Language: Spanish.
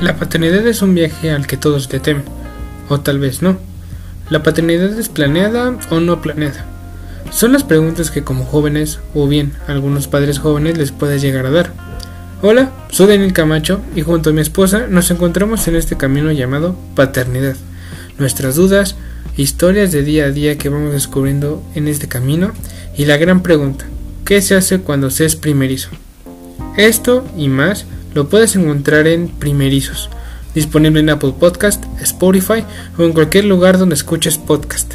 La paternidad es un viaje al que todos le temen, o tal vez no. ¿La paternidad es planeada o no planeada? Son las preguntas que como jóvenes, o bien algunos padres jóvenes les puede llegar a dar. Hola, soy Daniel Camacho y junto a mi esposa nos encontramos en este camino llamado paternidad. Nuestras dudas, historias de día a día que vamos descubriendo en este camino y la gran pregunta, ¿qué se hace cuando se es primerizo? Esto y más lo puedes encontrar en Primerizos, disponible en Apple Podcast, Spotify o en cualquier lugar donde escuches podcast.